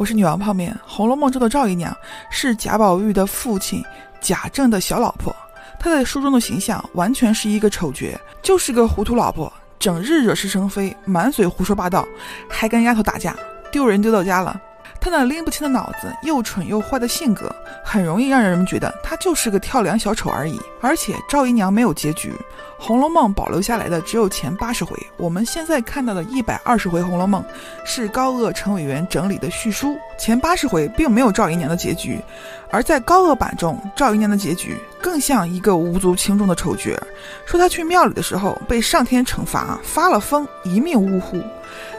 我是女王泡面。《红楼梦》中的赵姨娘是贾宝玉的父亲贾政的小老婆，她在书中的形象完全是一个丑角，就是个糊涂老婆，整日惹是生非，满嘴胡说八道，还跟丫头打架，丢人丢到家了。他那拎不清的脑子，又蠢又坏的性格，很容易让人们觉得他就是个跳梁小丑而已。而且赵姨娘没有结局，《红楼梦》保留下来的只有前八十回。我们现在看到的一百二十回《红楼梦》，是高鹗陈委员整理的序书，前八十回并没有赵姨娘的结局。而在高鹗版中，赵姨娘的结局更像一个无足轻重的丑角，说她去庙里的时候被上天惩罚，发了疯，一命呜呼，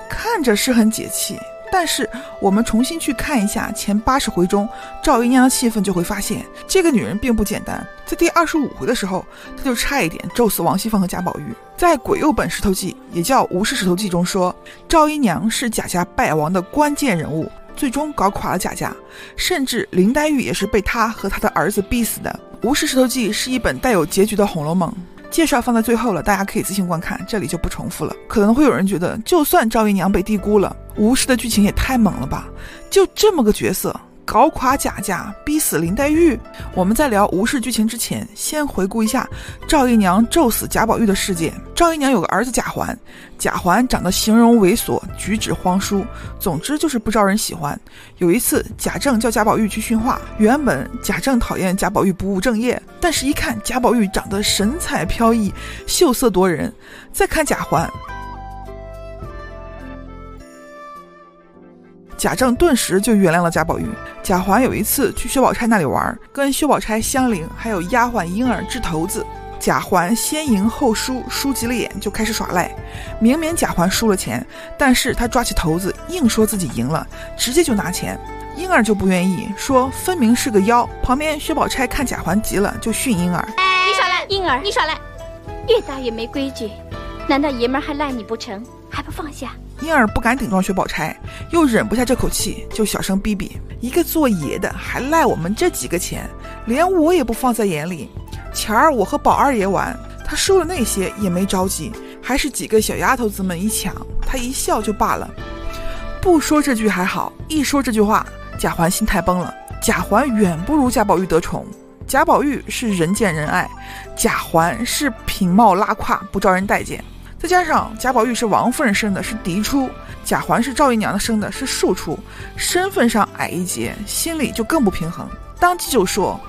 看着是很解气。但是我们重新去看一下前八十回中赵姨娘的戏份，就会发现这个女人并不简单。在第二十五回的时候，她就差一点咒死王熙凤和贾宝玉。在《鬼右本石头记》也叫《吴氏石头记》中说，赵姨娘是贾家败亡的关键人物，最终搞垮了贾家，甚至林黛玉也是被她和她的儿子逼死的。《吴氏石头记》是一本带有结局的《红楼梦》。介绍放在最后了，大家可以自行观看，这里就不重复了。可能会有人觉得，就算赵姨娘被低估了，吴氏的剧情也太猛了吧？就这么个角色。搞垮贾家，逼死林黛玉。我们在聊吴氏剧情之前，先回顾一下赵姨娘咒死贾宝玉的事件。赵姨娘有个儿子贾环，贾环长得形容猥琐，举止荒疏，总之就是不招人喜欢。有一次，贾政叫贾宝玉去训话，原本贾政讨厌贾宝玉不务正业，但是一看贾宝玉长得神采飘逸，秀色夺人，再看贾环。贾政顿时就原谅了贾宝玉。贾环有一次去薛宝钗那里玩，跟薛宝钗、香菱还有丫鬟莺儿掷骰子。贾环先赢后输，输急了眼就开始耍赖。明明贾环输了钱，但是他抓起骰子硬说自己赢了，直接就拿钱。莺儿就不愿意，说分明是个妖。旁边薛宝钗看贾环急了，就训莺儿：“你耍赖，莺儿，你耍赖，越大越没规矩。难道爷们还赖你不成？还不放下？”莺儿不敢顶撞薛宝钗，又忍不下这口气，就小声逼逼：“一个做爷的还赖我们这几个钱，连我也不放在眼里。前儿我和宝二爷玩，他输了那些也没着急，还是几个小丫头子们一抢，他一笑就罢了。不说这句还好，一说这句话，贾环心态崩了。贾环远不如贾宝玉得宠，贾宝玉是人见人爱，贾环是品貌拉胯，不招人待见。”再加上贾宝玉是王夫人生的，是嫡出；贾环是赵姨娘生的，是庶出，身份上矮一截，心里就更不平衡，当即就说：“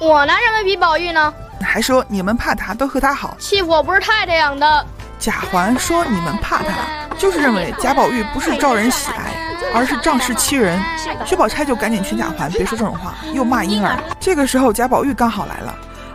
我拿什么比宝玉呢？”还说你们怕他，都和他好，欺负我不是太太养的。贾环说你们怕他，就是认为贾宝玉不是招人喜爱，而是仗势欺人。薛宝钗就赶紧劝贾环别说这种话，又骂婴儿。这个时候贾宝玉刚好来了，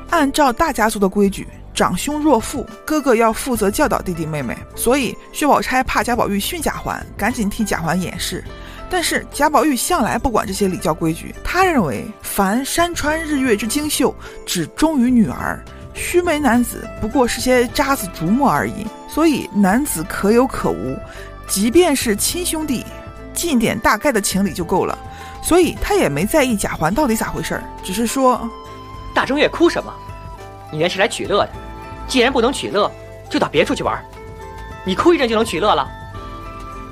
按照大家族的规矩。长兄若父，哥哥要负责教导弟弟妹妹，所以薛宝钗怕贾宝玉训贾环，赶紧替贾环掩饰。但是贾宝玉向来不管这些礼教规矩，他认为凡山川日月之精秀，只忠于女儿，须眉男子不过是些渣子竹木而已。所以男子可有可无，即便是亲兄弟，尽点大概的情理就够了。所以他也没在意贾环到底咋回事儿，只是说：大正月哭什么？你原是来取乐的。既然不能取乐，就到别处去玩。你哭一阵就能取乐了。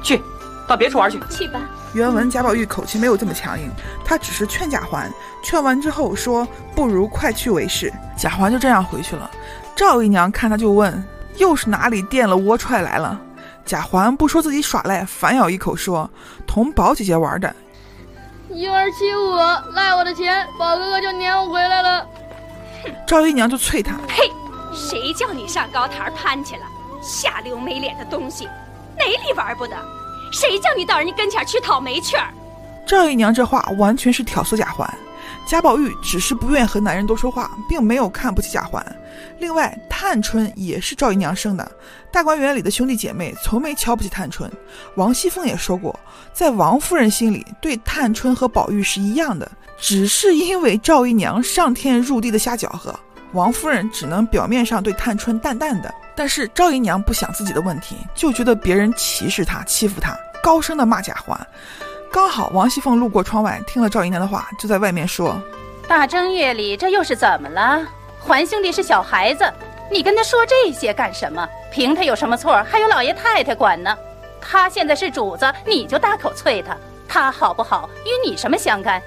去，到别处玩去。去吧。原文贾宝玉口气没有这么强硬，他只是劝贾环。劝完之后说：“不如快去为是。”贾环就这样回去了。赵姨娘看他就问：“又是哪里垫了窝踹来了？”贾环不说自己耍赖，反咬一口说：“同宝姐姐玩的。”婴儿欺负我，赖我的钱，宝哥哥就撵我回来了。赵姨娘就啐他：“嘿！”谁叫你上高台攀去了？下流没脸的东西，哪里玩不得？谁叫你到人家跟前去讨媒去？赵姨娘这话完全是挑唆贾环。贾宝玉只是不愿和男人多说话，并没有看不起贾环。另外，探春也是赵姨娘生的，大观园里的兄弟姐妹从没瞧不起探春。王熙凤也说过，在王夫人心里，对探春和宝玉是一样的，只是因为赵姨娘上天入地的瞎搅和。王夫人只能表面上对探春淡淡的，但是赵姨娘不想自己的问题，就觉得别人歧视她、欺负她，高声的骂贾环。刚好王熙凤路过窗外，听了赵姨娘的话，就在外面说：“大正月里这又是怎么了？环兄弟是小孩子，你跟他说这些干什么？凭他有什么错？还有老爷太太管呢。他现在是主子，你就大口啐他，他好不好与你什么相干？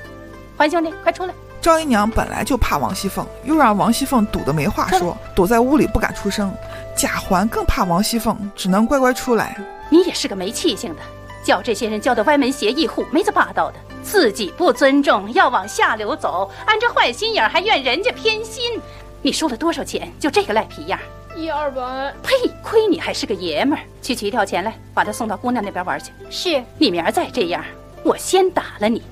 环兄弟，快出来！赵姨娘本来就怕王熙凤，又让王熙凤堵得没话说，躲在屋里不敢出声。贾环更怕王熙凤，只能乖乖出来。你也是个没气性的，叫这些人教的歪门邪义、虎妹子霸道的，自己不尊重，要往下流走，安着坏心眼还怨人家偏心。你输了多少钱？就这个赖皮样！一二百。呸！亏你还是个爷们儿，去取一条钱来，把他送到姑娘那边玩去。是。你明儿再这样，我先打了你，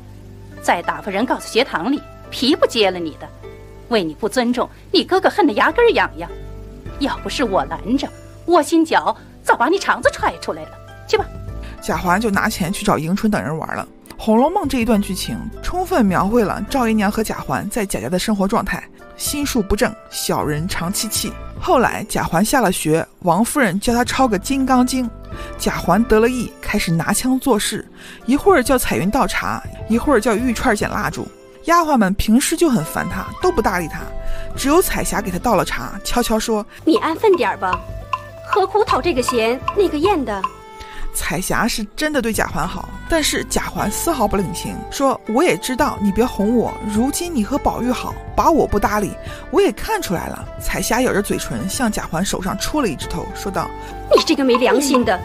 再打发人告诉学堂里，皮不接了你的。为你不尊重，你哥哥恨得牙根痒痒。要不是我拦着，窝心脚早把你肠子踹出来了。去吧。贾环就拿钱去找迎春等人玩了。《红楼梦》这一段剧情充分描绘了赵姨娘和贾环在贾家的生活状态：心术不正，小人长戚戚。后来贾环下了学，王夫人教他抄个《金刚经》，贾环得了意，开始拿枪做事，一会儿叫彩云倒茶，一会儿叫玉串捡蜡烛。丫鬟们平时就很烦他，都不搭理他，只有彩霞给他倒了茶，悄悄说：“你安分点吧，何苦讨这个嫌那个厌的。”彩霞是真的对贾环好，但是贾环丝毫不领情，说：“我也知道你别哄我，如今你和宝玉好，把我不搭理，我也看出来了。”彩霞咬着嘴唇，向贾环手上戳了一指头，说道：“你这个没良心的，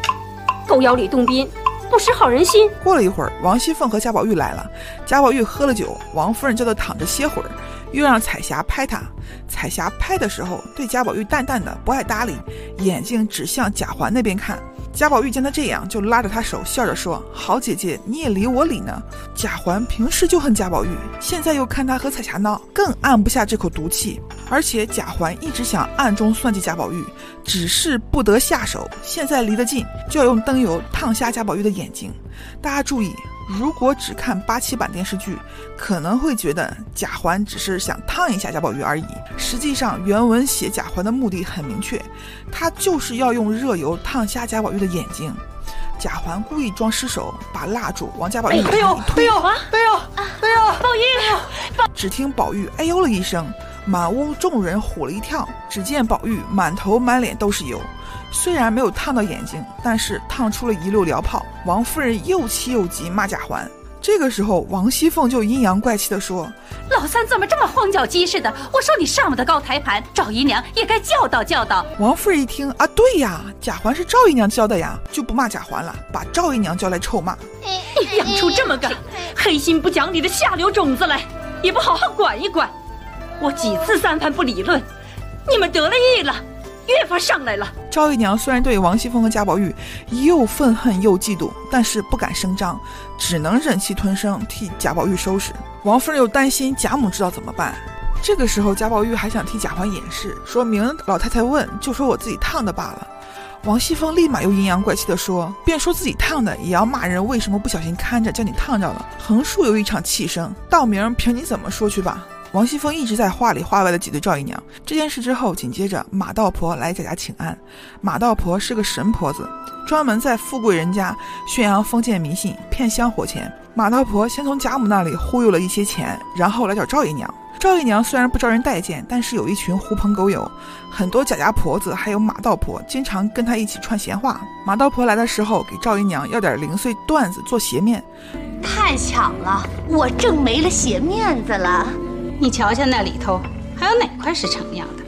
狗咬吕洞宾，不识好人心。”过了一会儿，王熙凤和贾宝玉来了，贾宝玉喝了酒，王夫人叫他躺着歇会儿，又让彩霞拍他。彩霞拍的时候，对贾宝玉淡淡的，不爱搭理，眼睛只向贾环那边看。贾宝玉见他这样，就拉着他手，笑着说：“好姐姐，你也理我理呢。”贾环平时就恨贾宝玉，现在又看他和彩霞闹，更按不下这口毒气。而且贾环一直想暗中算计贾宝玉，只是不得下手。现在离得近，就要用灯油烫瞎贾宝玉的眼睛。大家注意。如果只看八七版电视剧，可能会觉得贾环只是想烫一下贾宝玉而已。实际上，原文写贾环的目的很明确，他就是要用热油烫瞎贾宝玉的眼睛。贾环故意装失手，把蜡烛往贾宝玉哎呦，推。哎呦，哎呦，哎呦，宝玉！只听宝玉哎呦了一声，满屋众人唬了一跳。只见宝玉满头满脸都是油。虽然没有烫到眼睛，但是烫出了一溜燎泡。王夫人又气又急，骂贾环。这个时候，王熙凤就阴阳怪气地说：“老三怎么这么荒脚鸡似的？我说你上不得高台盘，赵姨娘也该教导教导。”王夫人一听啊，对呀，贾环是赵姨娘教的呀，就不骂贾环了，把赵姨娘叫来臭骂：“你养出这么个黑心不讲理的下流种子来，也不好好管一管。我几次三番不理论，你们得了意了。”越发上来了。赵姨娘虽然对王熙凤和贾宝玉又愤恨又嫉妒，但是不敢声张，只能忍气吞声替贾宝玉收拾。王夫人又担心贾母知道怎么办。这个时候，贾宝玉还想替贾环掩饰，说明老太太问，就说我自己烫的罢了。王熙凤立马又阴阳怪气地说，便说自己烫的，也要骂人为什么不小心看着，叫你烫着了。横竖有一场气声，道明凭你怎么说去吧。王熙凤一直在话里话外的挤兑赵姨娘。这件事之后，紧接着马道婆来贾家请安。马道婆是个神婆子，专门在富贵人家宣扬封建迷信，骗香火钱。马道婆先从贾母那里忽悠了一些钱，然后来找赵姨娘。赵姨娘虽然不招人待见，但是有一群狐朋狗友，很多贾家婆子还有马道婆，经常跟她一起串闲话。马道婆来的时候，给赵姨娘要点零碎段子做鞋面。太巧了，我正没了鞋面子了。你瞧瞧那里头，还有哪块是成样的？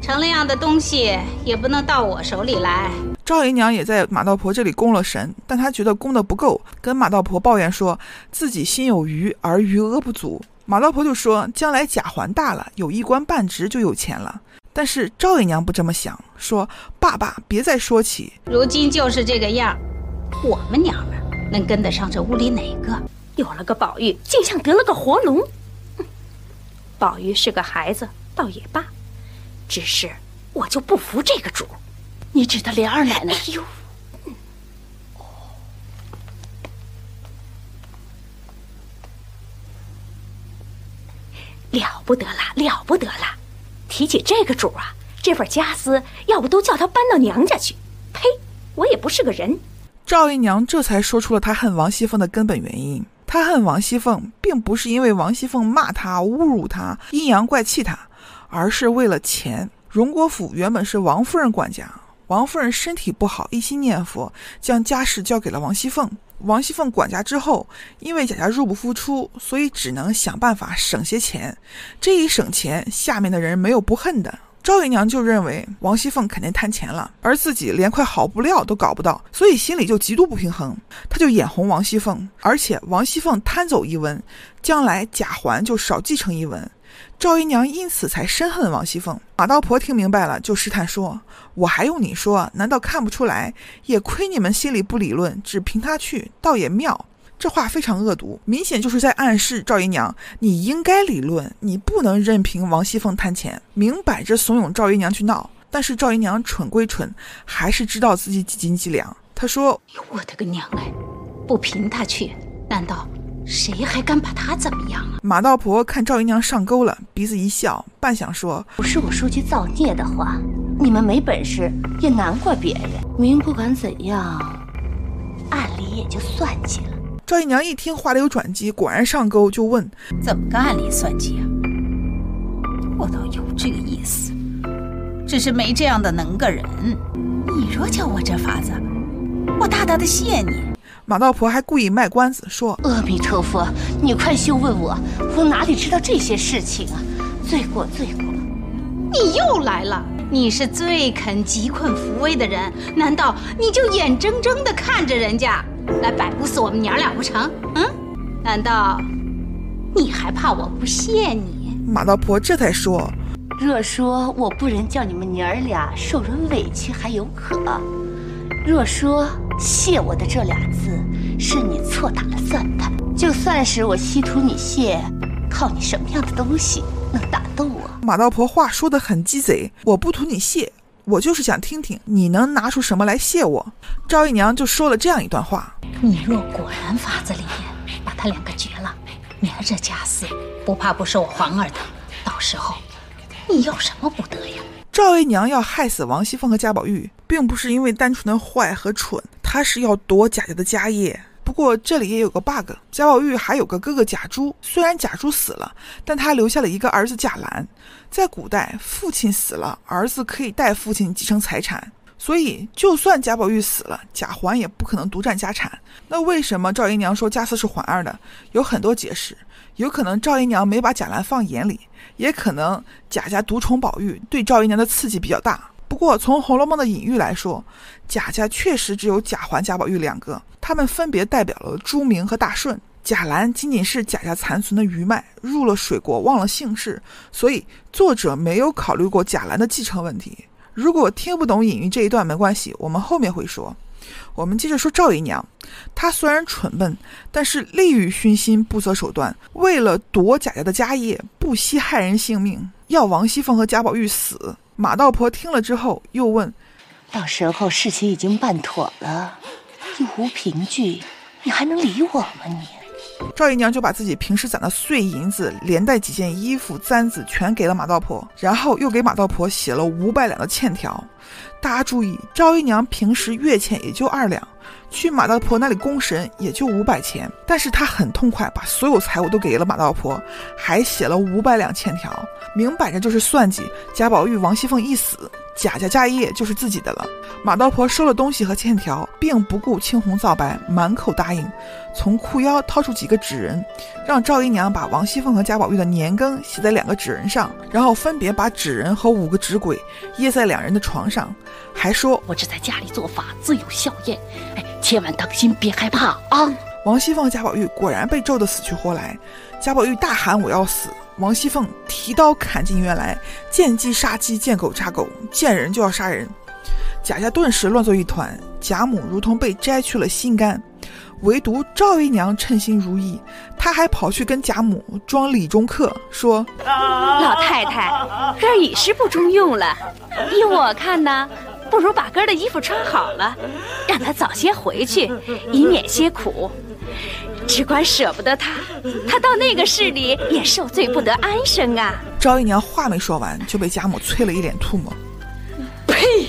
成了样的东西也不能到我手里来。赵姨娘也在马道婆这里供了神，但她觉得供的不够，跟马道婆抱怨说自己心有余而余额不足。马道婆就说将来贾环大了，有一官半职就有钱了。但是赵姨娘不这么想，说爸爸别再说起，如今就是这个样，我们娘们能跟得上这屋里哪个？有了个宝玉，竟像得了个活龙。宝玉是个孩子，倒也罢，只是我就不服这个主。你指的莲二奶奶？哎呦，了不得了，了不得了！提起这个主啊，这份家私要不都叫他搬到娘家去？呸！我也不是个人。赵姨娘这才说出了她恨王熙凤的根本原因。他恨王熙凤，并不是因为王熙凤骂他、侮辱他、阴阳怪气他，而是为了钱。荣国府原本是王夫人管家，王夫人身体不好，一心念佛，将家事交给了王熙凤。王熙凤管家之后，因为贾家入不敷出，所以只能想办法省些钱。这一省钱，下面的人没有不恨的。赵姨娘就认为王熙凤肯定贪钱了，而自己连块好布料都搞不到，所以心里就极度不平衡。她就眼红王熙凤，而且王熙凤贪走一文，将来贾环就少继承一文。赵姨娘因此才深恨王熙凤。马道婆听明白了，就试探说：“我还用你说？难道看不出来？也亏你们心里不理论，只凭他去，倒也妙。”这话非常恶毒，明显就是在暗示赵姨娘，你应该理论，你不能任凭王熙凤贪钱，明摆着怂恿赵姨娘去闹。但是赵姨娘蠢归蠢，还是知道自己几斤几两。她说：“我的个娘哎，不凭他去，难道谁还敢把他怎么样啊？”马道婆看赵姨娘上钩了，鼻子一笑，半晌说：“不是我说句造孽的话，你们没本事也难怪别人。明不管怎样，暗里也就算计了。”赵姨娘一听话里有转机，果然上钩，就问：“怎么个暗里算计啊？”我倒有这个意思，只是没这样的能个人。你若教我这法子，我大大的谢你。马道婆还故意卖关子，说：“阿弥陀佛，你快休问我，我哪里知道这些事情啊？罪过，罪过！你又来了，你是最肯急困扶危的人，难道你就眼睁睁地看着人家？”来摆布死我们娘俩不成？嗯？难道你还怕我不谢你？马道婆这才说：“若说我不忍叫你们娘儿俩受人委屈还有可；若说谢我的这俩字是你错打了算盘，就算是我稀图你谢，靠你什么样的东西能打动我？”马道婆话说得很鸡贼，我不图你谢。我就是想听听你能拿出什么来谢我。赵姨娘就说了这样一段话：你若果然法子里把他两个绝了，免了这家私，不怕不受皇儿的。到时候你要什么不得呀？赵姨娘要害死王熙凤和贾宝玉，并不是因为单纯的坏和蠢，她是要夺贾家的家业。不过这里也有个 bug，贾宝玉还有个哥哥贾珠，虽然贾珠死了，但他留下了一个儿子贾兰。在古代，父亲死了，儿子可以代父亲继承财产，所以就算贾宝玉死了，贾环也不可能独占家产。那为什么赵姨娘说家私是环儿的？有很多解释，有可能赵姨娘没把贾兰放眼里，也可能贾家独宠宝玉，对赵姨娘的刺激比较大。不过，从《红楼梦》的隐喻来说，贾家确实只有贾环、贾宝玉两个，他们分别代表了朱明和大顺。贾兰仅仅是贾家残存的余脉，入了水国，忘了姓氏，所以作者没有考虑过贾兰的继承问题。如果听不懂隐喻这一段没关系，我们后面会说。我们接着说赵姨娘，她虽然蠢笨，但是利欲熏心，不择手段，为了夺贾家的家业，不惜害人性命，要王熙凤和贾宝玉死。马道婆听了之后，又问：“到时候事情已经办妥了，又无凭据，你还能理我吗？你？”赵姨娘就把自己平时攒的碎银子，连带几件衣服、簪子，全给了马道婆，然后又给马道婆写了五百两的欠条。大家注意，赵姨娘平时月欠也就二两。去马道婆那里供神也就五百钱，但是她很痛快，把所有财物都给了马道婆，还写了五百两欠条，明摆着就是算计贾宝玉、王熙凤一死，贾家家业就是自己的了。马道婆收了东西和欠条，并不顾青红皂白，满口答应，从裤腰掏出几个纸人，让赵姨娘把王熙凤和贾宝玉的年庚写在两个纸人上，然后分别把纸人和五个纸鬼掖在两人的床上，还说：“我只在家里做法，自有效验。哎。”千万当心，别害怕啊！王熙凤、贾宝玉果然被咒得死去活来。贾宝玉大喊：“我要死！”王熙凤提刀砍进院来，见鸡杀鸡，见狗杀狗，见人就要杀人。贾家顿时乱作一团，贾母如同被摘去了心肝。唯独赵姨娘称心如意，她还跑去跟贾母装理中客，说：“老太太，哥已是不中用了，依我看呢。”不如把哥儿的衣服穿好了，让他早些回去，以免些苦。只管舍不得他，他到那个市里也受罪不得安生啊！赵姨娘话没说完，就被贾母啐了一脸唾沫。呸！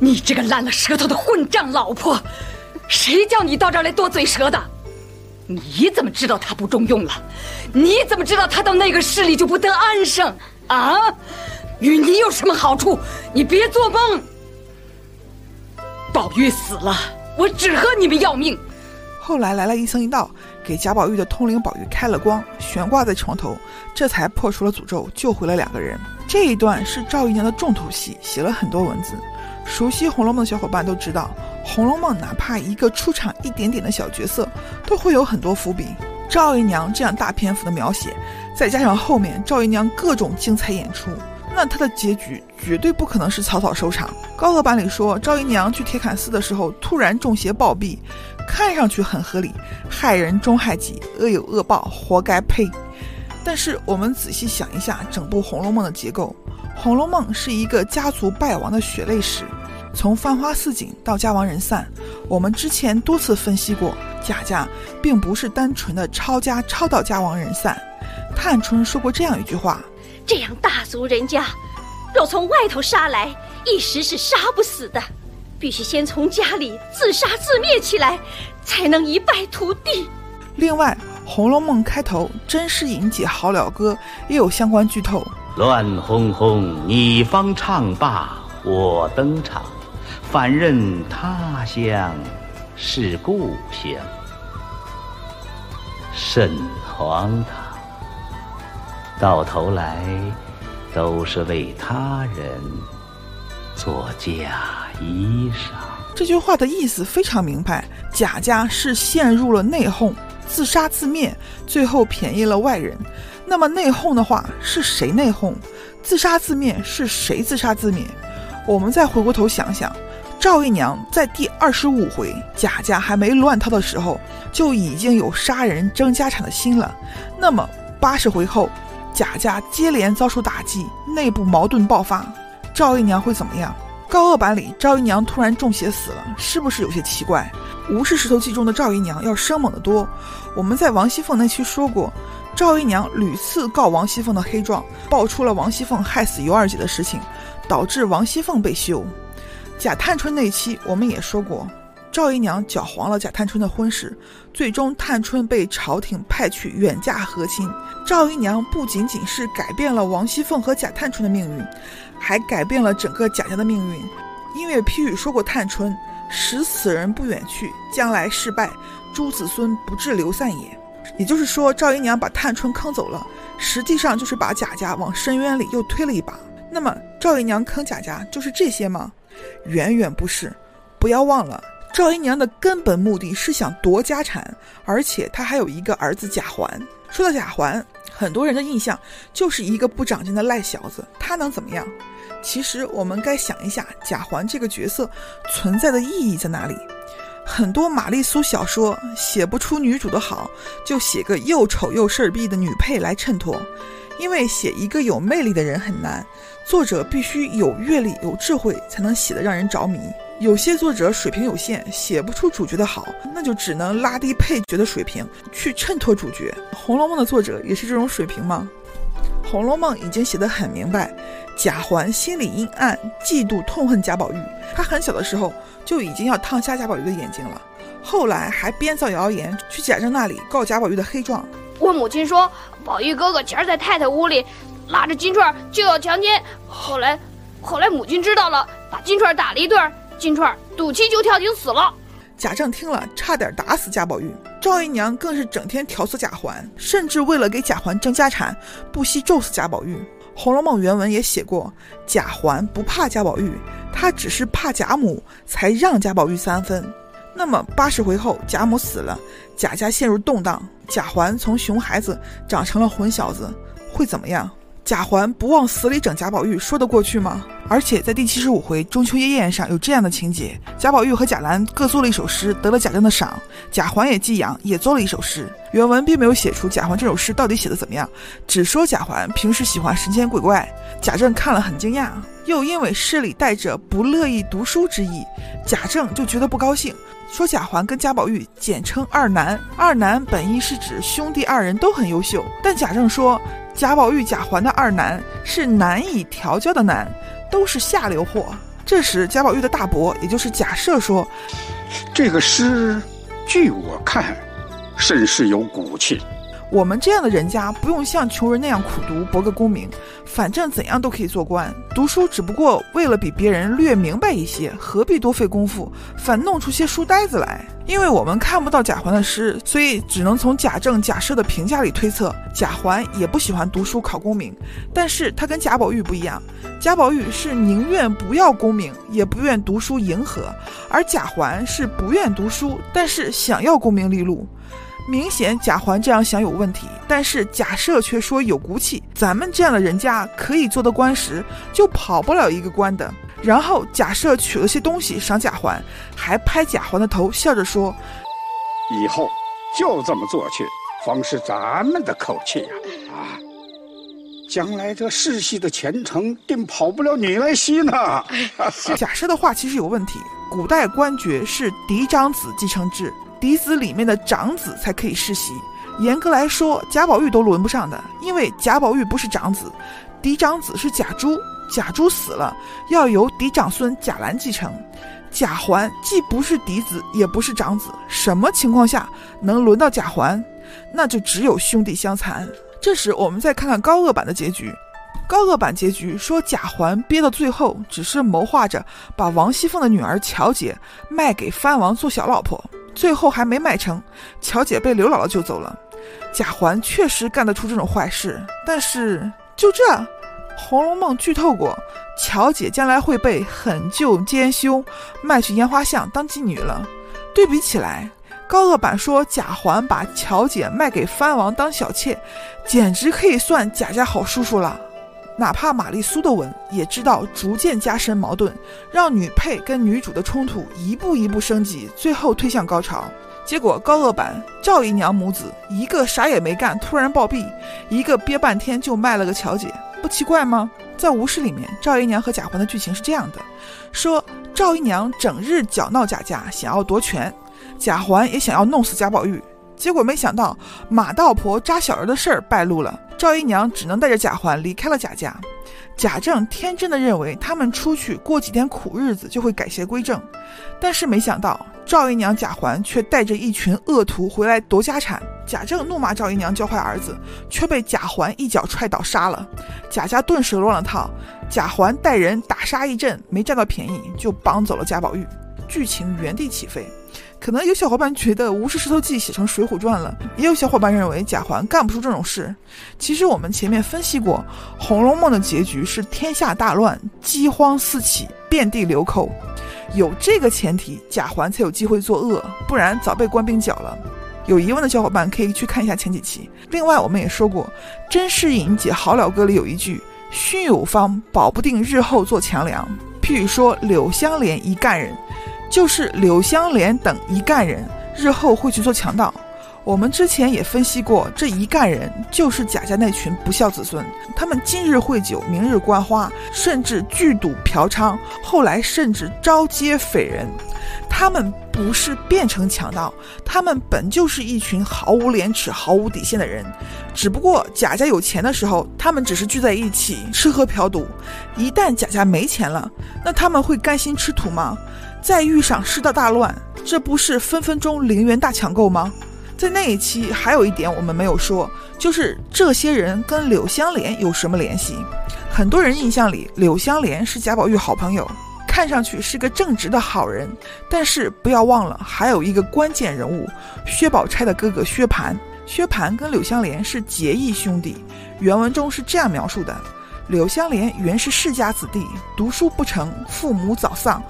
你这个烂了舌头的混账老婆，谁叫你到这儿来多嘴舌的？你怎么知道他不中用了？你怎么知道他到那个市里就不得安生啊？与你有什么好处？你别做梦！宝玉死了，我只和你们要命。后来来了一僧一道，给贾宝玉的通灵宝玉开了光，悬挂在床头，这才破除了诅咒，救回了两个人。这一段是赵姨娘的重头戏，写了很多文字。熟悉《红楼梦》的小伙伴都知道，《红楼梦》哪怕一个出场一点点的小角色，都会有很多伏笔。赵姨娘这样大篇幅的描写，再加上后面赵姨娘各种精彩演出，那她的结局绝对不可能是草草收场。高鹗版里说，赵姨娘去铁槛寺的时候突然中邪暴毙，看上去很合理，害人终害己，恶有恶报，活该呸。但是我们仔细想一下，整部《红楼梦》的结构，《红楼梦》是一个家族败亡的血泪史，从繁花似锦到家亡人散，我们之前多次分析过。贾家并不是单纯的抄家抄到家亡人散。探春说过这样一句话：“这样大族人家，若从外头杀来，一时是杀不死的，必须先从家里自杀自灭起来，才能一败涂地。”另外，《红楼梦》开头“甄士隐解好了歌”也有相关剧透：“乱哄哄，你方唱罢我登场，反认他乡是故乡。”甚荒唐！到头来，都是为他人做假衣裳。这句话的意思非常明白：贾家是陷入了内讧，自杀自灭，最后便宜了外人。那么内讧的话，是谁内讧？自杀自灭是谁自杀自灭？我们再回过头想想。赵姨娘在第二十五回贾家还没乱套的时候，就已经有杀人争家产的心了。那么八十回后，贾家接连遭受打击，内部矛盾爆发，赵姨娘会怎么样？高恶版里赵姨娘突然中邪死了，是不是有些奇怪？《无事石头记》中的赵姨娘要生猛得多。我们在王熙凤那期说过，赵姨娘屡次告王熙凤的黑状，爆出了王熙凤害死尤二姐的事情，导致王熙凤被休。贾探春那期我们也说过，赵姨娘搅黄了贾探春的婚事，最终探春被朝廷派去远嫁和亲。赵姨娘不仅仅是改变了王熙凤和贾探春的命运，还改变了整个贾家的命运。因为批语说过，探春使此人不远去，将来事败，诸子孙不至流散也。也就是说，赵姨娘把探春坑走了，实际上就是把贾家往深渊里又推了一把。那么，赵姨娘坑贾家就是这些吗？远远不是，不要忘了，赵姨娘的根本目的是想夺家产，而且她还有一个儿子贾环。说到贾环，很多人的印象就是一个不长进的赖小子，他能怎么样？其实我们该想一下，贾环这个角色存在的意义在哪里？很多玛丽苏小说写不出女主的好，就写个又丑又事儿逼的女配来衬托。因为写一个有魅力的人很难，作者必须有阅历、有智慧，才能写得让人着迷。有些作者水平有限，写不出主角的好，那就只能拉低配角的水平去衬托主角。《红楼梦》的作者也是这种水平吗？《红楼梦》已经写得很明白，贾环心里阴暗，嫉妒痛恨贾宝玉。他很小的时候就已经要烫瞎贾宝玉的眼睛了，后来还编造谣言去贾政那里告贾宝玉的黑状。我母亲说，宝玉哥哥前儿在太太屋里拉着金钏就要强奸，后来，后来母亲知道了，把金钏打了一顿，金钏赌气就跳井死了。贾政听了，差点打死贾宝玉。赵姨娘更是整天挑唆贾环，甚至为了给贾环争家产，不惜咒死贾宝玉。《红楼梦》原文也写过，贾环不怕贾宝玉，他只是怕贾母，才让贾宝玉三分。那么八十回后，贾母死了，贾家陷入动荡，贾环从熊孩子长成了混小子，会怎么样？贾环不往死里整贾宝玉，说得过去吗？而且在第七十五回中秋夜宴上有这样的情节：贾宝玉和贾兰各作了一首诗，得了贾政的赏，贾环也寄养，也作了一首诗。原文并没有写出贾环这首诗到底写的怎么样，只说贾环平时喜欢神仙鬼怪。贾政看了很惊讶，又因为诗里带着不乐意读书之意，贾政就觉得不高兴。说贾环跟贾宝玉简称二男，二男本意是指兄弟二人都很优秀，但贾政说贾宝玉、贾环的二男是难以调教的难，都是下流货。这时贾宝玉的大伯，也就是贾赦说：“这个诗，据我看，甚是有骨气。”我们这样的人家不用像穷人那样苦读博个功名，反正怎样都可以做官。读书只不过为了比别人略明白一些，何必多费功夫，反弄出些书呆子来？因为我们看不到贾环的诗，所以只能从贾政、贾赦的评价里推测，贾环也不喜欢读书考功名。但是他跟贾宝玉不一样，贾宝玉是宁愿不要功名，也不愿读书迎合，而贾环是不愿读书，但是想要功名利禄。明显贾环这样想有问题，但是贾赦却说有骨气。咱们这样的人家可以做得官时，就跑不了一个官的。然后贾赦取了些东西赏贾环，还拍贾环的头，笑着说：“以后就这么做去，方是咱们的口气呀！啊，将来这世系的前程，定跑不了你来吸呢。”贾赦的话其实有问题。古代官爵是嫡长子继承制。嫡子里面的长子才可以世袭，严格来说，贾宝玉都轮不上的，因为贾宝玉不是长子，嫡长子是贾珠，贾珠死了，要由嫡长孙贾兰继承。贾环既不是嫡子，也不是长子，什么情况下能轮到贾环？那就只有兄弟相残。这时，我们再看看高恶版的结局。高恶版结局说，贾环憋到最后，只是谋划着把王熙凤的女儿乔姐卖给藩王做小老婆。最后还没卖成，乔姐被刘姥姥救走了。贾环确实干得出这种坏事，但是就这，《红楼梦》剧透过，乔姐将来会被狠救奸凶，卖去烟花巷当妓女了。对比起来，高鹗版说贾环把乔姐卖给藩王当小妾，简直可以算贾家好叔叔了。哪怕玛丽苏的文也知道逐渐加深矛盾，让女配跟女主的冲突一步一步升级，最后推向高潮。结果高鹗版赵姨娘母子一个啥也没干，突然暴毙；一个憋半天就卖了个乔姐，不奇怪吗？在吴氏里面，赵姨娘和贾环的剧情是这样的：说赵姨娘整日搅闹贾家，想要夺权；贾环也想要弄死贾宝玉。结果没想到马道婆扎小人的事儿败露了，赵姨娘只能带着贾环离开了贾家。贾政天真的认为他们出去过几天苦日子就会改邪归正，但是没想到赵姨娘、贾环却带着一群恶徒回来夺家产。贾政怒骂赵姨娘教坏儿子，却被贾环一脚踹倒杀了。贾家顿时乱了套，贾环带人打杀一阵，没占到便宜，就绑走了贾宝玉。剧情原地起飞。可能有小伙伴觉得《吴氏石头记》写成《水浒传》了，也有小伙伴认为贾环干不出这种事。其实我们前面分析过，《红楼梦》的结局是天下大乱，饥荒四起，遍地流寇。有这个前提，贾环才有机会作恶，不然早被官兵剿了。有疑问的小伙伴可以去看一下前几期。另外，我们也说过，《甄士隐解好了歌》里有一句：“训有方，保不定日后做强梁。”譬如说柳湘莲一干人。就是柳湘莲等一干人日后会去做强盗。我们之前也分析过，这一干人就是贾家那群不孝子孙。他们今日会酒，明日观花，甚至聚赌嫖娼，后来甚至招接匪人。他们不是变成强盗，他们本就是一群毫无廉耻、毫无底线的人。只不过贾家有钱的时候，他们只是聚在一起吃喝嫖赌；一旦贾家没钱了，那他们会甘心吃土吗？再遇上世道大乱，这不是分分钟零元大抢购吗？在那一期还有一点我们没有说，就是这些人跟柳湘莲有什么联系？很多人印象里，柳湘莲是贾宝玉好朋友，看上去是个正直的好人。但是不要忘了，还有一个关键人物，薛宝钗的哥哥薛蟠。薛蟠跟柳湘莲是结义兄弟，原文中是这样描述的：柳湘莲原是世家子弟，读书不成，父母早丧。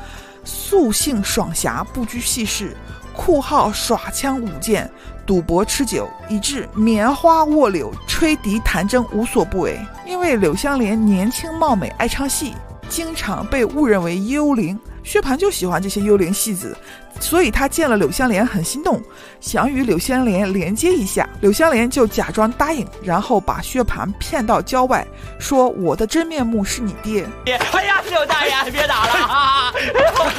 素性爽侠，不拘细事，酷好耍枪舞剑、赌博吃酒，以致棉花卧柳、吹笛弹筝无所不为。因为柳湘莲年轻貌美，爱唱戏，经常被误认为幽灵。薛蟠就喜欢这些幽灵戏子，所以他见了柳湘莲很心动，想与柳湘莲连接一下。柳湘莲就假装答应，然后把薛蟠骗到郊外，说：“我的真面目是你爹。”哎呀，柳大爷，别打了！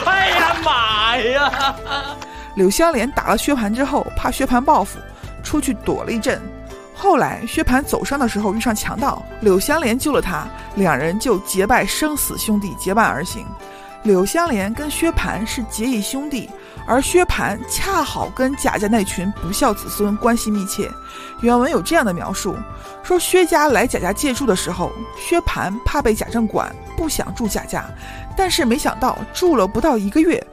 哎呀妈呀！柳湘莲打了薛蟠之后，怕薛蟠报复，出去躲了一阵。后来薛蟠走上的时候遇上强盗，柳湘莲救了他，两人就结拜生死兄弟，结伴而行。柳湘莲跟薛蟠是结义兄弟，而薛蟠恰好跟贾家那群不孝子孙关系密切。原文有这样的描述：说薛家来贾家借住的时候，薛蟠怕被贾政管，不想住贾家，但是没想到住了不到一个月。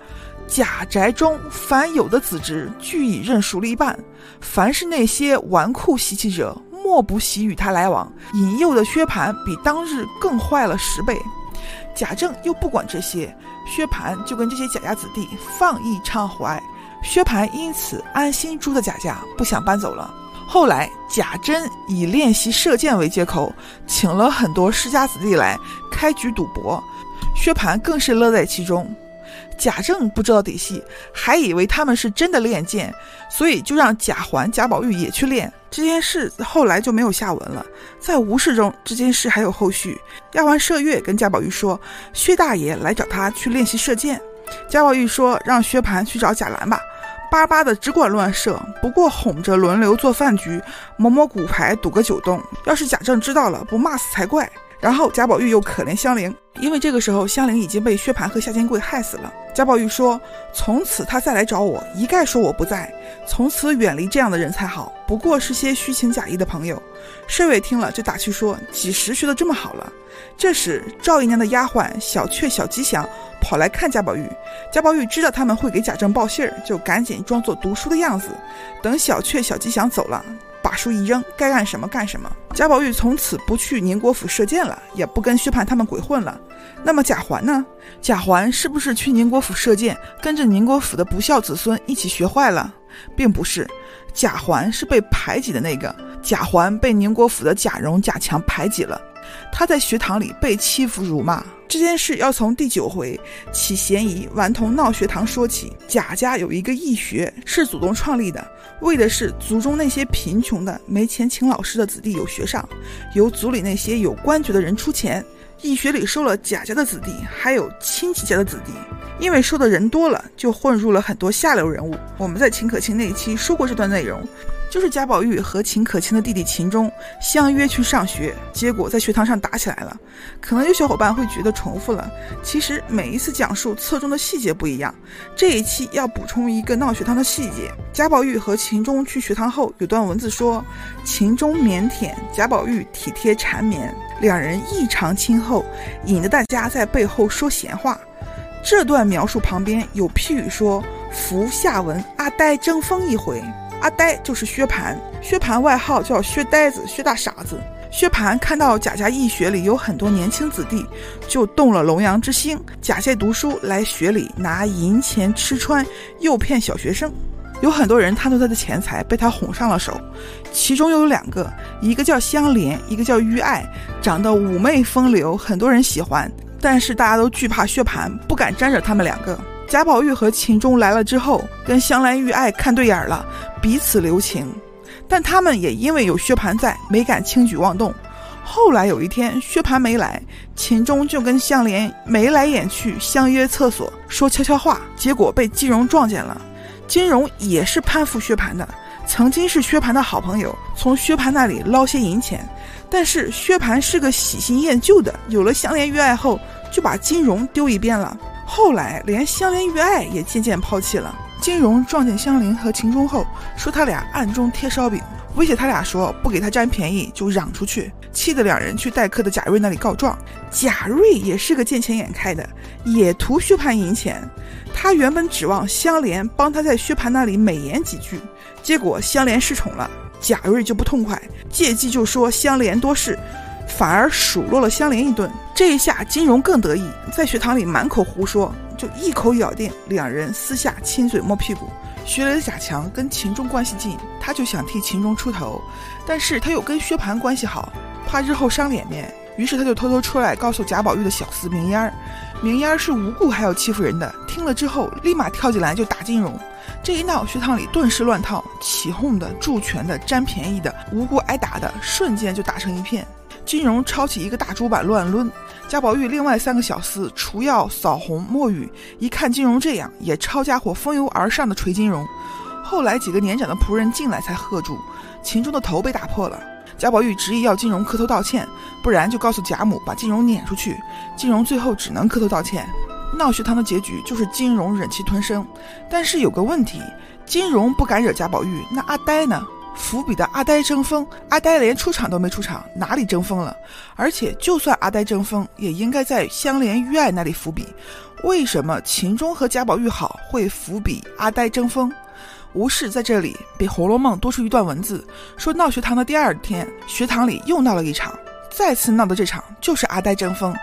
贾宅中凡有的子侄，俱已认熟了一半。凡是那些纨绔习气者，莫不喜与他来往。引诱的薛蟠比当日更坏了十倍。贾政又不管这些，薛蟠就跟这些贾家子弟放逸畅怀。薛蟠因此安心住在贾家，不想搬走了。后来贾珍以练习射箭为借口，请了很多世家子弟来开局赌博，薛蟠更是乐在其中。贾政不知道底细，还以为他们是真的练剑，所以就让贾环、贾宝玉也去练。这件事后来就没有下文了。在吴氏中，这件事还有后续。丫鬟麝月跟贾宝玉说，薛大爷来找他去练习射箭。贾宝玉说，让薛蟠去找贾兰吧，巴巴的只管乱射，不过哄着轮流做饭局，摸摸骨牌，赌个九洞。要是贾政知道了，不骂死才怪。然后贾宝玉又可怜香菱，因为这个时候香菱已经被薛蟠和夏金桂害死了。贾宝玉说：“从此他再来找我，一概说我不在，从此远离这样的人才好。不过是些虚情假意的朋友。”侍卫听了就打趣说：“几时学得这么好了？”这时赵姨娘的丫鬟小雀、小吉祥跑来看贾宝玉。贾宝玉知道他们会给贾政报信儿，就赶紧装作读书的样子。等小雀、小吉祥走了。把书一扔，该干什么干什么。贾宝玉从此不去宁国府射箭了，也不跟薛蟠他们鬼混了。那么贾环呢？贾环是不是去宁国府射箭，跟着宁国府的不孝子孙一起学坏了？并不是，贾环是被排挤的那个。贾环被宁国府的贾蓉、贾强排挤了。他在学堂里被欺负辱骂这件事，要从第九回起嫌疑顽童闹学堂说起。贾家有一个义学，是祖宗创立的，为的是族中那些贫穷的、没钱请老师的子弟有学上，由族里那些有官爵的人出钱。义学里收了贾家的子弟，还有亲戚家的子弟，因为收的人多了，就混入了很多下流人物。我们在秦可卿那一期说过这段内容。就是贾宝玉和秦可卿的弟弟秦钟相约去上学，结果在学堂上打起来了。可能有小伙伴会觉得重复了，其实每一次讲述侧重的细节不一样。这一期要补充一个闹学堂的细节：贾宝玉和秦钟去学堂后，有段文字说，秦钟腼腆，贾宝玉体贴缠绵，两人异常亲厚，引得大家在背后说闲话。这段描述旁边有批语说：“伏下文阿呆争锋一回。”阿呆就是薛蟠，薛蟠外号叫薛呆子、薛大傻子。薛蟠看到贾家义学里有很多年轻子弟，就动了龙阳之心，假借读书来学里拿银钱吃穿，诱骗小学生。有很多人贪图他的钱财，被他哄上了手。其中又有两个，一个叫香莲，一个叫玉爱，长得妩媚风流，很多人喜欢。但是大家都惧怕薛蟠，不敢沾惹他们两个。贾宝玉和秦钟来了之后，跟香兰玉爱看对眼了，彼此留情。但他们也因为有薛蟠在，没敢轻举妄动。后来有一天，薛蟠没来，秦钟就跟香莲眉来眼去，相约厕所说悄悄话，结果被金荣撞见了。金荣也是攀附薛蟠的，曾经是薛蟠的好朋友，从薛蟠那里捞些银钱。但是薛蟠是个喜新厌旧的，有了香莲玉爱后，就把金荣丢一边了。后来，连香莲玉爱也渐渐抛弃了。金荣撞见香菱和秦钟后，说他俩暗中贴烧饼，威胁他俩说不给他占便宜就嚷出去，气得两人去待客的贾瑞那里告状。贾瑞也是个见钱眼开的，也图薛蟠银钱。他原本指望香莲帮他在薛蟠那里美言几句，结果香莲失宠了，贾瑞就不痛快，借机就说香莲多事。反而数落了香莲一顿，这一下金荣更得意，在学堂里满口胡说，就一口咬定两人私下亲嘴摸屁股。学雷的贾强跟秦钟关系近，他就想替秦钟出头，但是他又跟薛蟠关系好，怕日后伤脸面，于是他就偷偷出来告诉贾宝玉的小厮明烟儿，明烟儿是无故还要欺负人的，听了之后立马跳进来就打金荣，这一闹学堂里顿时乱套，起哄的、助拳的、占便宜的、无辜挨打的，瞬间就打成一片。金荣抄起一个大竹板乱抡，贾宝玉另外三个小厮除药、扫红、墨雨，一看金荣这样，也抄家伙蜂拥而上的捶金荣。后来几个年长的仆人进来才喝住，秦钟的头被打破了。贾宝玉执意要金荣磕头道歉，不然就告诉贾母把金荣撵出去。金荣最后只能磕头道歉。闹学堂的结局就是金荣忍气吞声。但是有个问题，金荣不敢惹贾宝玉，那阿呆呢？伏笔的阿呆争锋，阿呆连出场都没出场，哪里争锋了？而且就算阿呆争锋，也应该在香莲玉爱那里伏笔。为什么秦钟和贾宝玉好会伏笔阿呆争锋？吴氏在这里比《红楼梦》多出一段文字，说闹学堂的第二天，学堂里又闹了一场，再次闹的这场就是阿呆争锋。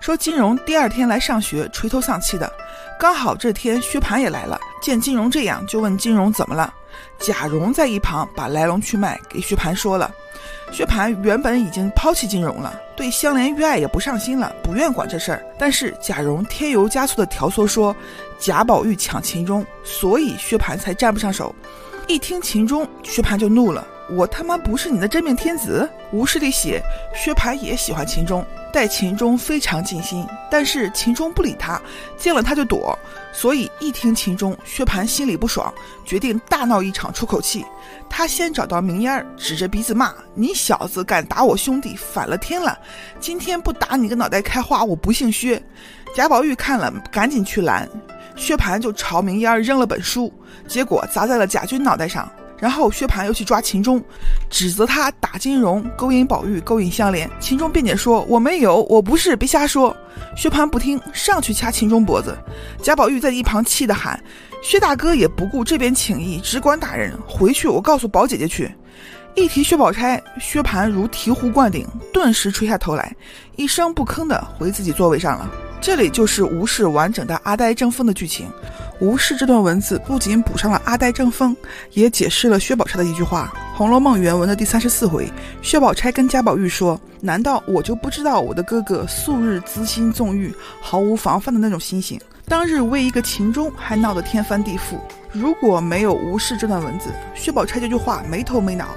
说金荣第二天来上学，垂头丧气的，刚好这天薛蟠也来了，见金荣这样，就问金荣怎么了。贾蓉在一旁把来龙去脉给薛蟠说了。薛蟠原本已经抛弃金荣了，对香莲玉爱也不上心了，不愿管这事儿。但是贾蓉添油加醋的挑唆说，贾宝玉抢秦钟，所以薛蟠才沾不上手。一听秦钟，薛蟠就怒了：“我他妈不是你的真命天子！”吴氏里写，薛蟠也喜欢秦钟，待秦钟非常尽心，但是秦钟不理他，见了他就躲。所以一听秦钟，薛蟠心里不爽，决定大闹一场出口气。他先找到明烟儿，指着鼻子骂：“你小子敢打我兄弟，反了天了！今天不打你个脑袋开花，我不姓薛。”贾宝玉看了，赶紧去拦，薛蟠就朝明烟儿扔了本书，结果砸在了贾军脑袋上。然后薛蟠又去抓秦钟，指责他打金荣，勾引宝玉，勾引香莲。秦钟辩解说：“我没有，我不是，别瞎说。”薛蟠不听，上去掐秦钟脖子。贾宝玉在一旁气得喊：“薛大哥也不顾这边情谊，只管打人，回去我告诉宝姐姐去。”一提薛宝钗，薛蟠如醍醐灌顶，顿时垂下头来，一声不吭地回自己座位上了。这里就是吴氏完整的阿呆争锋的剧情。吴氏这段文字不仅补上了阿呆争锋，也解释了薛宝钗的一句话。《红楼梦》原文的第三十四回，薛宝钗跟贾宝玉说：“难道我就不知道我的哥哥素日姿心纵欲，毫无防范的那种心性？当日为一个秦钟还闹得天翻地覆。如果没有吴氏这段文字，薛宝钗这句话没头没脑。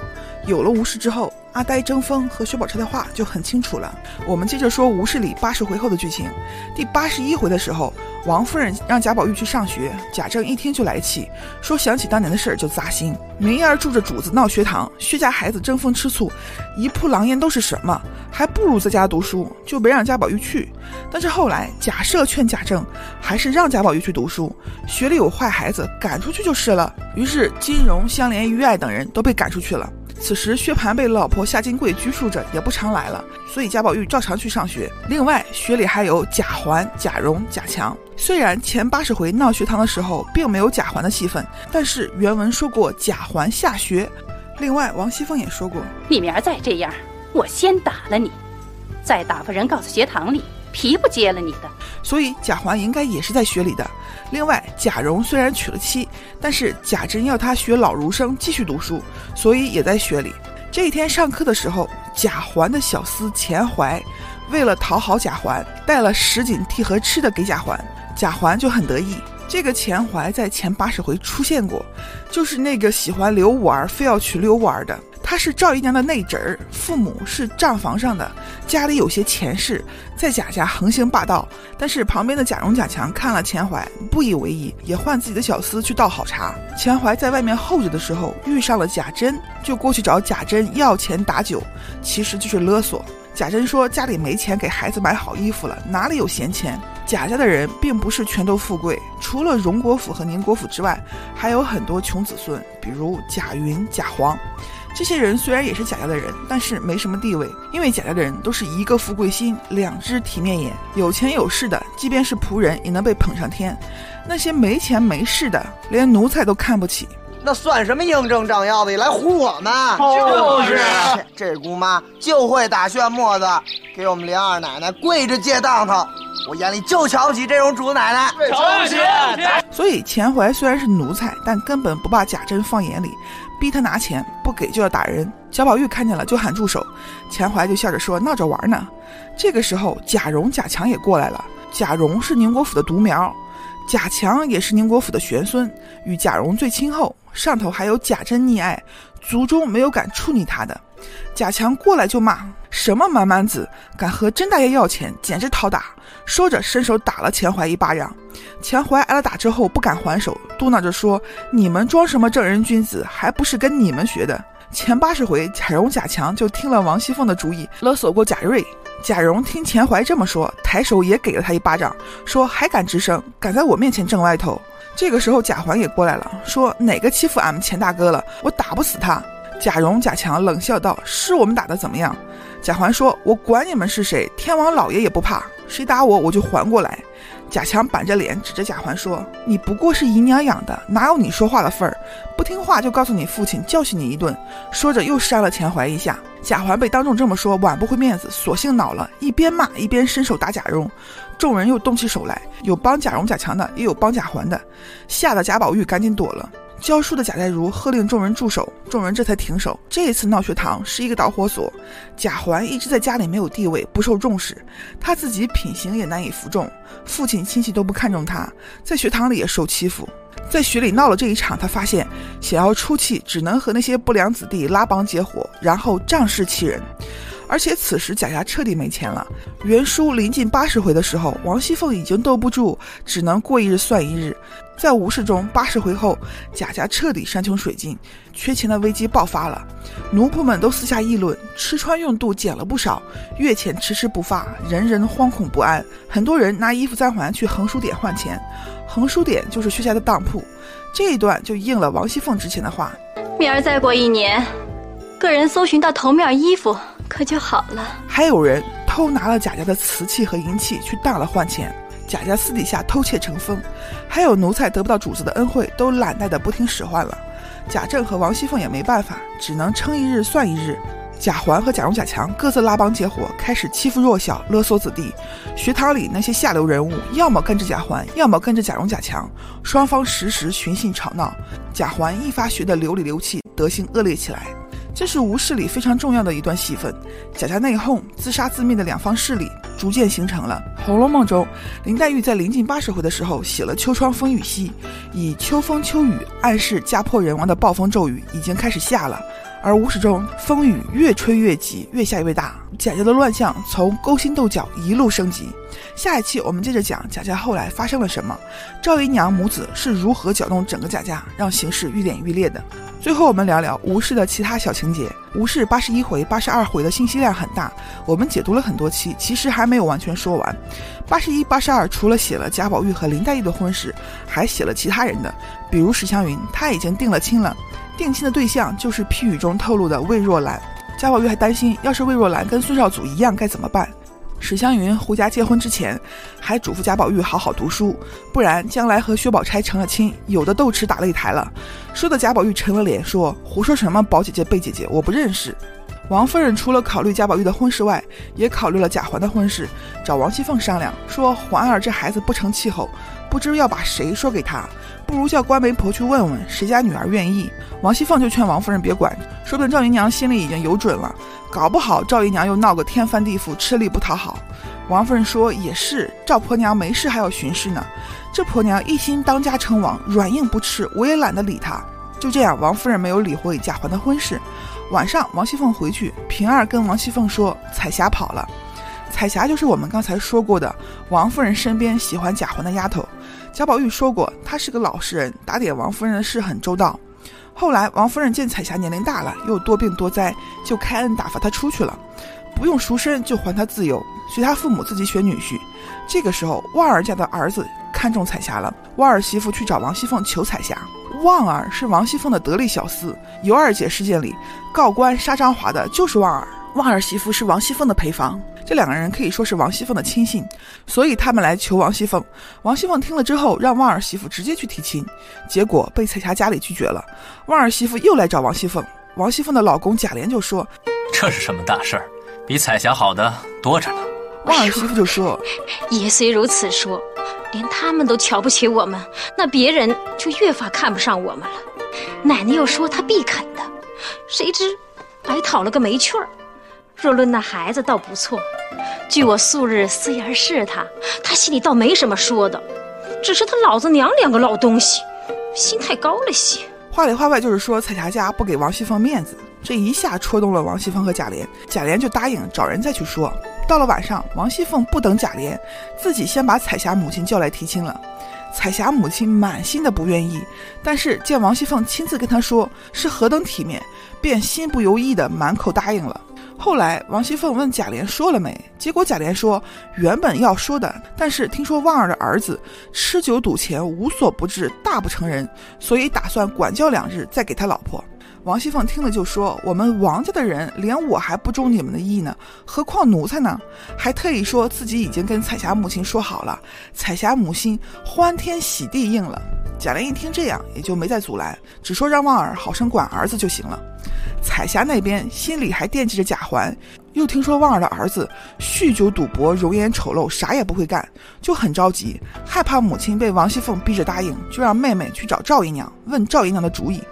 有了吴氏之后。”阿呆争锋和薛宝钗的话就很清楚了。我们接着说吴氏里八十回后的剧情。第八十一回的时候，王夫人让贾宝玉去上学，贾政一听就来气，说想起当年的事儿就扎心。明儿住着主子闹学堂，薛家孩子争风吃醋，一铺狼烟都是什么？还不如在家读书，就没让贾宝玉去。但是后来贾赦劝贾政，还是让贾宝玉去读书，学里有坏孩子，赶出去就是了。于是金荣、香莲、玉爱等人都被赶出去了。此时，薛蟠被老婆夏金桂拘束着，也不常来了，所以贾宝玉照常去上学。另外，学里还有贾环、贾蓉、贾强。虽然前八十回闹学堂的时候并没有贾环的戏份，但是原文说过贾环下学。另外，王熙凤也说过：“你明儿再这样，我先打了你，再打发人告诉学堂里。”皮不接了你的，所以贾环应该也是在学里的。另外，贾蓉虽然娶了妻，但是贾珍要他学老儒生，继续读书，所以也在学里。这一天上课的时候，贾环的小厮钱怀为了讨好贾环，带了什锦屉和吃的给贾环，贾环就很得意。这个钱怀在前八十回出现过，就是那个喜欢刘五儿，非要娶刘五儿的。他是赵姨娘的内侄儿，父母是账房上的，家里有些钱势，在贾家横行霸道。但是旁边的贾蓉、贾强看了钱怀，不以为意，也换自己的小厮去倒好茶。钱怀在外面候着的时候，遇上了贾珍，就过去找贾珍要钱打酒，其实就是勒索。贾珍说家里没钱给孩子买好衣服了，哪里有闲钱？贾家的人并不是全都富贵，除了荣国府和宁国府之外，还有很多穷子孙，比如贾云、贾黄。这些人虽然也是贾家的人，但是没什么地位，因为贾家的人都是一个富贵心，两只体面眼，有钱有势的，即便是仆人也能被捧上天；那些没钱没势的，连奴才都看不起。那算什么应征长腰子，来唬我们？就是。这姑妈就会打旋磨子，给我们林二奶奶跪着借当头。我眼里就瞧不起这种主奶奶，瞧不起。所以钱怀虽然是。奴才，但根本不把贾珍放眼里。逼他拿钱，不给就要打人。贾宝玉看见了，就喊住手。钱怀就笑着说：“闹着玩呢。”这个时候，贾蓉、贾强也过来了。贾蓉是宁国府的独苗，贾强也是宁国府的玄孙，与贾蓉最亲厚。上头还有贾珍溺爱，族中没有敢处理他的。贾强过来就骂：“什么蛮蛮子，敢和甄大爷要钱，简直讨打！”说着伸手打了钱怀一巴掌。钱怀挨了打之后不敢还手，嘟囔着说：“你们装什么正人君子，还不是跟你们学的？”前八十回，贾蓉、贾强就听了王熙凤的主意，勒索过贾瑞。贾蓉听钱怀这么说，抬手也给了他一巴掌，说：“还敢吱声，敢在我面前挣歪头！”这个时候，贾环也过来了，说：“哪个欺负俺们钱大哥了？我打不死他。”贾蓉、贾强冷笑道：“是我们打的怎么样？”贾环说：“我管你们是谁，天王老爷也不怕，谁打我我就还过来。”贾强板着脸指着贾环说：“你不过是姨娘养的，哪有你说话的份儿？不听话就告诉你父亲教训你一顿。”说着又扇了钱怀一下。贾环被当众这么说，挽不回面子，索性恼了，一边骂一边伸手打贾蓉。众人又动起手来，有帮贾蓉、贾强的，也有帮贾环的，吓得贾宝玉赶紧躲了。教书的贾代儒喝令众人住手，众人这才停手。这一次闹学堂是一个导火索。贾环一直在家里没有地位，不受重视，他自己品行也难以服众，父亲亲戚都不看重他，在学堂里也受欺负。在学里闹了这一场，他发现想要出气，只能和那些不良子弟拉帮结伙，然后仗势欺人。而且此时贾家彻底没钱了。原书临近八十回的时候，王熙凤已经兜不住，只能过一日算一日。在吴氏中，八十回后，贾家彻底山穷水尽，缺钱的危机爆发了。奴仆们都私下议论，吃穿用度减了不少，月钱迟迟不发，人人惶恐不安。很多人拿衣服簪环去横书点换钱，横书点就是薛家的当铺。这一段就应了王熙凤之前的话：明儿再过一年，个人搜寻到头面衣服。可就好了。还有人偷拿了贾家的瓷器和银器去当了换钱，贾家私底下偷窃成风，还有奴才得不到主子的恩惠，都懒怠的不听使唤了。贾政和王熙凤也没办法，只能撑一日算一日。贾环和贾蓉、贾强各自拉帮结伙，开始欺负弱小，勒索子弟。学堂里那些下流人物，要么跟着贾环，要么跟着贾蓉、贾强，双方时时寻衅吵闹。贾环一发学得流里流气，德行恶劣起来。这是吴氏里非常重要的一段戏份，贾家内讧、自杀自灭的两方势力逐渐形成了。《红楼梦》中，林黛玉在临近八十回的时候写了“秋窗风雨夕”，以秋风秋雨暗示家破人亡的暴风骤雨已经开始下了。而吴氏中，风雨越吹越急，越下越大，贾家的乱象从勾心斗角一路升级。下一期我们接着讲贾家后来发生了什么，赵姨娘母子是如何搅动整个贾家，让形势愈演愈烈的。最后，我们聊聊吴氏的其他小情节。吴氏八十一回、八十二回的信息量很大，我们解读了很多期，其实还没有完全说完。八十一、八十二除了写了贾宝玉和林黛玉的婚事，还写了其他人的，比如史湘云，他已经定了亲了，定亲的对象就是批语中透露的魏若兰。贾宝玉还担心，要是魏若兰跟孙少祖一样该怎么办？史湘云回家结婚之前，还嘱咐贾宝玉好好读书，不然将来和薛宝钗成了亲，有的斗吃打擂台了。说的贾宝玉沉了脸，说：“胡说什么？宝姐姐、贝姐姐，我不认识。”王夫人除了考虑贾宝玉的婚事外，也考虑了贾环的婚事，找王熙凤商量，说：“环儿这孩子不成气候，不知要把谁说给他，不如叫官媒婆去问问谁家女儿愿意。”王熙凤就劝王夫人别管，说不定赵姨娘心里已经有准了。搞不好赵姨娘又闹个天翻地覆，吃力不讨好。王夫人说：“也是，赵婆娘没事还要巡视呢。这婆娘一心当家称王，软硬不吃，我也懒得理她。”就这样，王夫人没有理会贾环的婚事。晚上，王熙凤回去，平儿跟王熙凤说：“彩霞跑了。”彩霞就是我们刚才说过的王夫人身边喜欢贾环的丫头。贾宝玉说过，她是个老实人，打点王夫人的事很周到。后来，王夫人见彩霞年龄大了，又多病多灾，就开恩打发她出去了，不用赎身就还她自由，随她父母自己选女婿。这个时候，旺儿家的儿子看中彩霞了，旺儿媳妇去找王熙凤求彩霞。旺儿是王熙凤的得力小厮，尤二姐事件里告官杀张华的就是旺儿，旺儿媳妇是王熙凤的陪房。这两个人可以说是王熙凤的亲信，所以他们来求王熙凤。王熙凤听了之后，让旺儿媳妇直接去提亲，结果被彩霞家里拒绝了。旺儿媳妇又来找王熙凤，王熙凤的老公贾琏就说：“这是什么大事儿？比彩霞好的多着呢。”旺儿媳妇就说：“爷虽如此说，连他们都瞧不起我们，那别人就越发看不上我们了。奶奶又说她必肯的，谁知白讨了个没趣儿。”若论那孩子倒不错，据我素日私言试他，他心里倒没什么说的，只是他老子娘两个老东西，心太高了些。话里话外就是说彩霞家不给王熙凤面子，这一下戳动了王熙凤和贾琏，贾琏就答应找人再去说。到了晚上，王熙凤不等贾琏，自己先把彩霞母亲叫来提亲了。彩霞母亲满心的不愿意，但是见王熙凤亲自跟她说是何等体面，便心不由意的满口答应了。后来王熙凤问贾琏说了没，结果贾琏说原本要说的，但是听说旺儿的儿子吃酒赌钱无所不至，大不成人，所以打算管教两日再给他老婆。王熙凤听了就说：“我们王家的人连我还不中你们的意呢，何况奴才呢？”还特意说自己已经跟彩霞母亲说好了，彩霞母亲欢天喜地应了。贾琏一听这样，也就没再阻拦，只说让旺儿好生管儿子就行了。彩霞那边心里还惦记着贾环，又听说旺儿的儿子酗酒赌博，容颜丑陋，啥也不会干，就很着急，害怕母亲被王熙凤逼着答应，就让妹妹去找赵姨娘问赵姨娘的主意。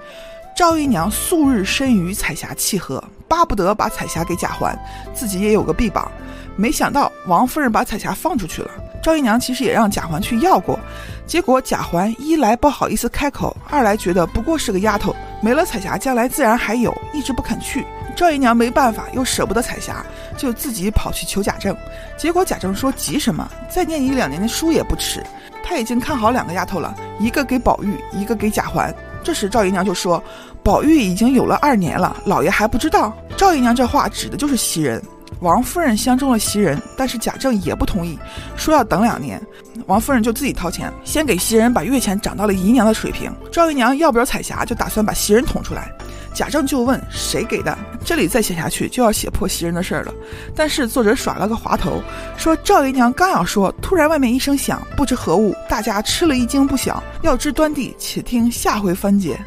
赵姨娘素日深与彩霞契合，巴不得把彩霞给贾环，自己也有个臂膀。没想到王夫人把彩霞放出去了。赵姨娘其实也让贾环去要过，结果贾环一来不好意思开口，二来觉得不过是个丫头，没了彩霞将来自然还有，一直不肯去。赵姨娘没办法，又舍不得彩霞，就自己跑去求贾政。结果贾政说：“急什么？再念一两年的书也不迟。”他已经看好两个丫头了，一个给宝玉，一个给贾环。这时赵姨娘就说：“宝玉已经有了二年了，老爷还不知道。”赵姨娘这话指的就是袭人。王夫人相中了袭人，但是贾政也不同意，说要等两年。王夫人就自己掏钱，先给袭人把月钱涨到了姨娘的水平。赵姨娘要不了彩霞，就打算把袭人捅出来。贾政就问谁给的？这里再写下去就要写破袭人的事儿了。但是作者耍了个滑头，说赵姨娘刚要说，突然外面一声响，不知何物，大家吃了一惊不小。要知端地，且听下回分解。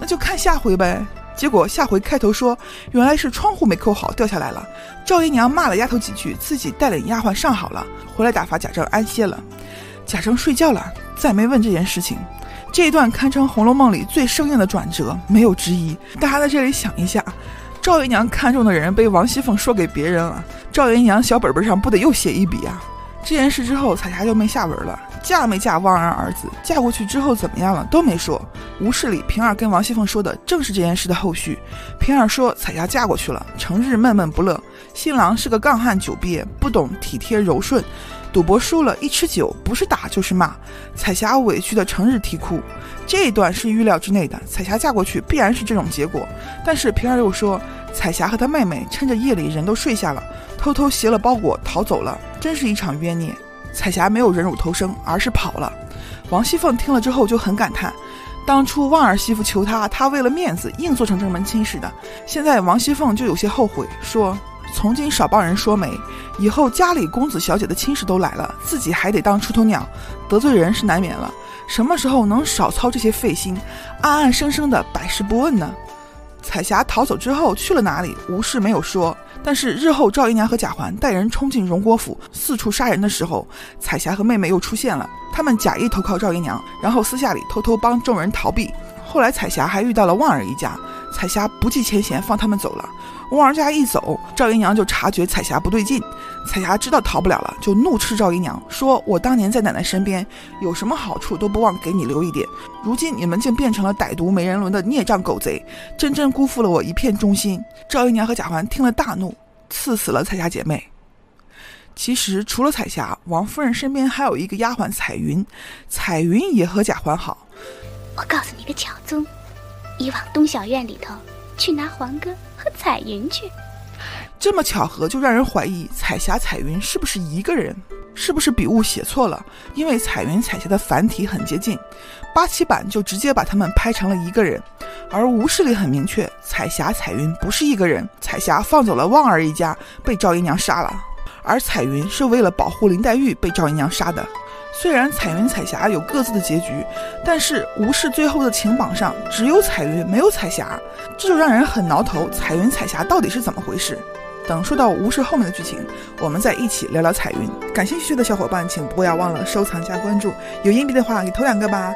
那就看下回呗。结果下回开头说，原来是窗户没扣好掉下来了。赵姨娘骂了丫头几句，自己带领丫鬟上好了，回来打发贾政安歇了。贾政睡觉了，再没问这件事情。这一段堪称《红楼梦》里最生硬的转折，没有之一。大家在这里想一下，赵姨娘看中的人被王熙凤说给别人了，赵姨娘小本本上不得又写一笔啊？这件事之后，彩霞就没下文了，嫁没嫁旺儿儿子，嫁过去之后怎么样了都没说。无事里，平儿跟王熙凤说的正是这件事的后续。平儿说彩霞嫁过去了，成日闷闷不乐，新郎是个杠汉酒鳖，不懂体贴柔顺。赌博输了，一吃酒不是打就是骂，彩霞委屈的成日啼哭。这一段是预料之内的，彩霞嫁过去必然是这种结果。但是平儿又说，彩霞和她妹妹趁着夜里人都睡下了，偷偷携了包裹逃走了，真是一场冤孽。彩霞没有忍辱偷生，而是跑了。王熙凤听了之后就很感叹，当初旺儿媳妇求她，她为了面子硬做成这门亲事的。现在王熙凤就有些后悔，说。从今少帮人说媒，以后家里公子小姐的亲事都来了，自己还得当出头鸟，得罪人是难免了。什么时候能少操这些费心，暗暗生生的百事不问呢？彩霞逃走之后去了哪里？吴氏没有说。但是日后赵姨娘和贾环带人冲进荣国府，四处杀人的时候，彩霞和妹妹又出现了。他们假意投靠赵姨娘，然后私下里偷偷帮众人逃避。后来彩霞还遇到了旺儿一家，彩霞不计前嫌放他们走了。旺儿家一走，赵姨娘就察觉彩霞不对劲。彩霞知道逃不了了，就怒斥赵姨娘说：“我当年在奶奶身边，有什么好处都不忘给你留一点。如今你们竟变成了歹毒没人伦的孽障狗贼，真真辜负了我一片忠心。”赵姨娘和贾环听了大怒，赐死了彩霞姐妹。其实除了彩霞，王夫人身边还有一个丫鬟彩云，彩云也和贾环好。我告诉你个巧宗，你往东小院里头去拿黄哥。和彩云去，这么巧合就让人怀疑彩霞、彩云是不是一个人？是不是笔误写错了？因为彩云、彩霞的繁体很接近，八七版就直接把他们拍成了一个人。而吴氏里很明确，彩霞、彩云不是一个人。彩霞放走了旺儿一家，被赵姨娘杀了；而彩云是为了保护林黛玉，被赵姨娘杀的。虽然彩云、彩霞有各自的结局，但是吴氏最后的情榜上只有彩云，没有彩霞，这就让人很挠头。彩云、彩霞到底是怎么回事？等说到吴氏后面的剧情，我们再一起聊聊彩云。感兴趣的小伙伴，请不要忘了收藏加关注。有硬币的话，给投两个吧。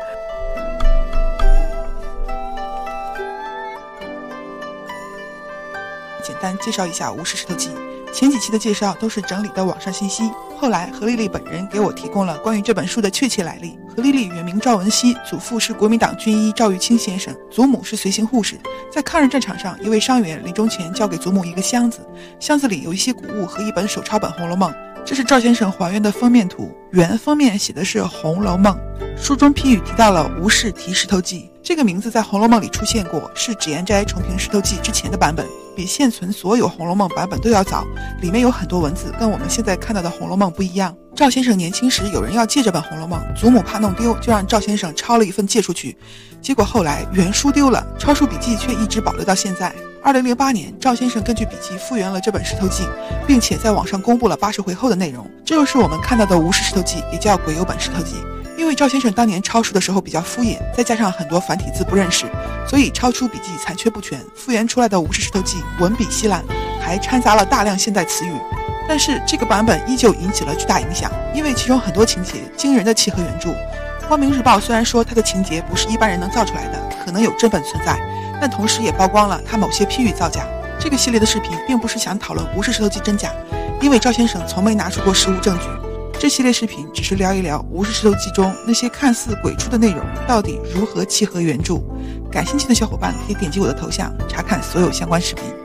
简单介绍一下《吴氏石头记》。前几期的介绍都是整理的网上信息，后来何丽丽本人给我提供了关于这本书的确切来历。何丽丽原名赵文熙，祖父是国民党军医赵玉清先生，祖母是随行护士。在抗日战场上，一位伤员临终前交给祖母一个箱子，箱子里有一些古物和一本手抄本《红楼梦》。这是赵先生还原的封面图，原封面写的是《红楼梦》，书中批语提到了吴氏题石头记。这个名字在《红楼梦》里出现过，是脂砚斋重评《石头记》之前的版本，比现存所有《红楼梦》版本都要早。里面有很多文字跟我们现在看到的《红楼梦》不一样。赵先生年轻时有人要借这本《红楼梦》，祖母怕弄丢，就让赵先生抄了一份借出去。结果后来原书丢了，抄书笔记却一直保留到现在。二零零八年，赵先生根据笔记复原了这本《石头记》，并且在网上公布了八十回后的内容。这就是我们看到的《无事石头记》，也叫鬼游本《石头记》。因为赵先生当年抄书的时候比较敷衍，再加上很多繁体字不认识，所以抄书笔记残缺不全，复原出来的《吴氏石头记》文笔稀烂，还掺杂了大量现代词语。但是这个版本依旧引起了巨大影响，因为其中很多情节惊人的契合原著。《光明日报》虽然说它的情节不是一般人能造出来的，可能有真本存在，但同时也曝光了它某些批语造假。这个系列的视频并不是想讨论《吴氏石头记》真假，因为赵先生从没拿出过实物证据。这系列视频只是聊一聊《无事石头记》中那些看似鬼畜的内容到底如何契合原著。感兴趣的小伙伴可以点击我的头像查看所有相关视频。